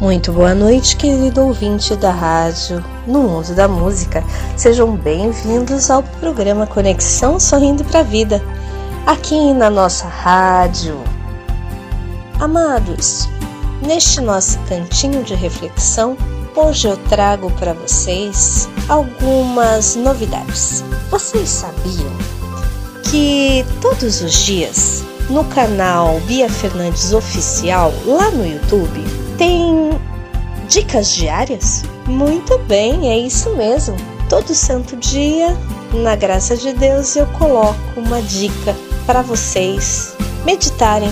Muito boa noite, querido ouvinte da rádio No Mundo da Música. Sejam bem-vindos ao programa Conexão Sorrindo para a Vida, aqui na nossa rádio. Amados, neste nosso cantinho de reflexão, hoje eu trago para vocês algumas novidades. Vocês sabiam que todos os dias no canal Bia Fernandes Oficial lá no YouTube tem dicas diárias? Muito bem, é isso mesmo. Todo santo dia, na graça de Deus, eu coloco uma dica para vocês meditarem,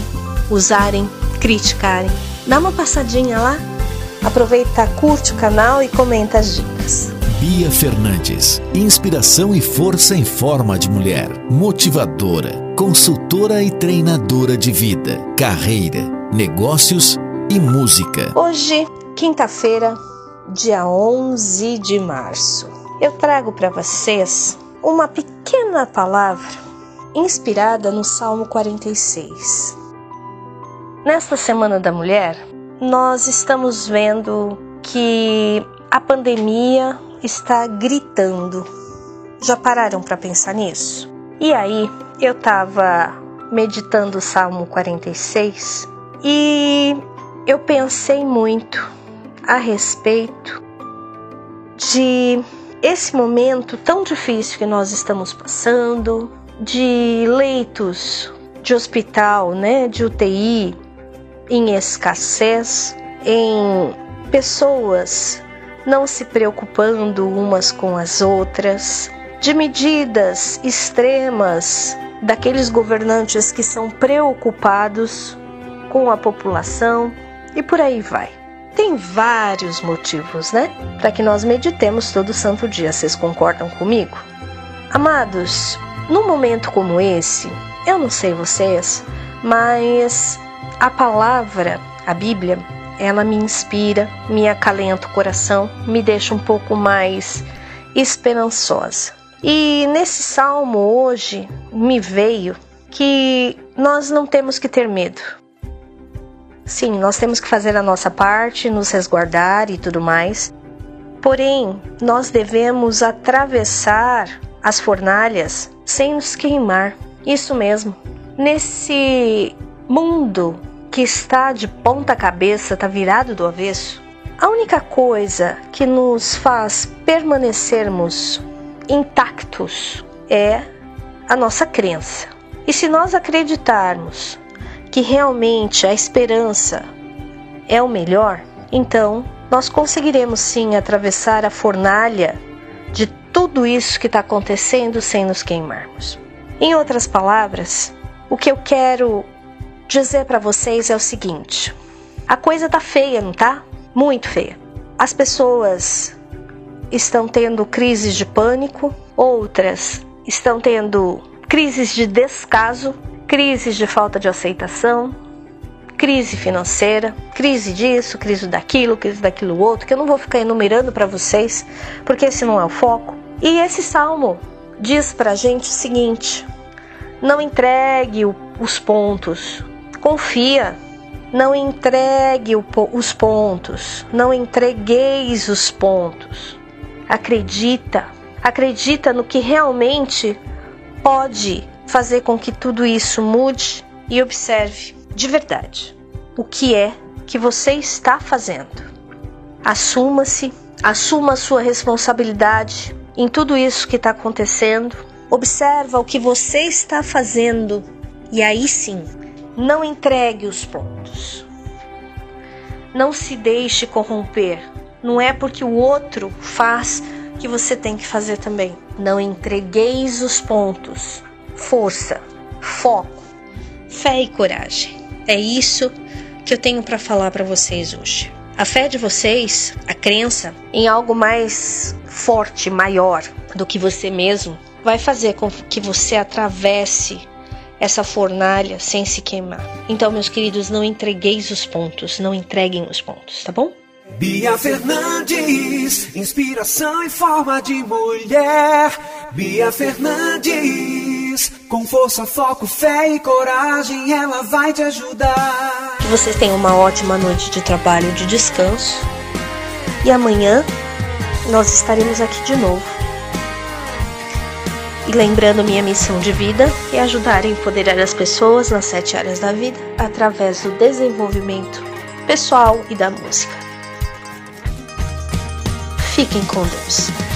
usarem, criticarem. Dá uma passadinha lá, aproveita, curte o canal e comenta as dicas. Bia Fernandes, inspiração e força em forma de mulher, motivadora, consultora e treinadora de vida, carreira, negócios e música. Hoje, quinta-feira, dia 11 de março, eu trago para vocês uma pequena palavra inspirada no Salmo 46. Nesta Semana da Mulher, nós estamos vendo que a pandemia está gritando. Já pararam para pensar nisso? E aí, eu estava meditando o Salmo 46 e eu pensei muito a respeito de esse momento tão difícil que nós estamos passando, de leitos de hospital, né, de UTI em escassez, em pessoas não se preocupando umas com as outras, de medidas extremas daqueles governantes que são preocupados com a população e por aí vai. Tem vários motivos, né? Para que nós meditemos todo santo dia. Vocês concordam comigo? Amados, num momento como esse, eu não sei vocês, mas a palavra, a Bíblia, ela me inspira, me acalenta o coração, me deixa um pouco mais esperançosa. E nesse salmo hoje me veio que nós não temos que ter medo. Sim, nós temos que fazer a nossa parte, nos resguardar e tudo mais. Porém, nós devemos atravessar as fornalhas sem nos queimar. Isso mesmo. Nesse mundo que está de ponta cabeça, está virado do avesso, a única coisa que nos faz permanecermos intactos é a nossa crença. E se nós acreditarmos que realmente a esperança é o melhor, então nós conseguiremos sim atravessar a fornalha de tudo isso que está acontecendo sem nos queimarmos. Em outras palavras, o que eu quero dizer para vocês é o seguinte: a coisa tá feia, não tá? Muito feia. As pessoas estão tendo crises de pânico, outras estão tendo crises de descaso crises de falta de aceitação, crise financeira, crise disso, crise daquilo, crise daquilo outro, que eu não vou ficar enumerando para vocês, porque esse não é o foco. E esse salmo diz para a gente o seguinte: não entregue os pontos, confia, não entregue os pontos, não entregueis os pontos. Acredita, acredita no que realmente pode fazer com que tudo isso mude e observe de verdade o que é que você está fazendo. Assuma-se, Assuma a sua responsabilidade em tudo isso que está acontecendo. Observa o que você está fazendo e aí sim, não entregue os pontos. Não se deixe corromper. Não é porque o outro faz que você tem que fazer também. Não entregueis os pontos. Força, foco, fé e coragem. É isso que eu tenho para falar para vocês hoje. A fé de vocês, a crença em algo mais forte, maior do que você mesmo, vai fazer com que você atravesse essa fornalha sem se queimar. Então, meus queridos, não entregueis os pontos, não entreguem os pontos, tá bom? Bia Fernandes, inspiração em forma de mulher. Bia Fernandes, com força, foco, fé e coragem, ela vai te ajudar. Que vocês tenham uma ótima noite de trabalho e de descanso. E amanhã nós estaremos aqui de novo e lembrando minha missão de vida é ajudar a empoderar as pessoas nas sete áreas da vida através do desenvolvimento pessoal e da música. Fiquem com Deus.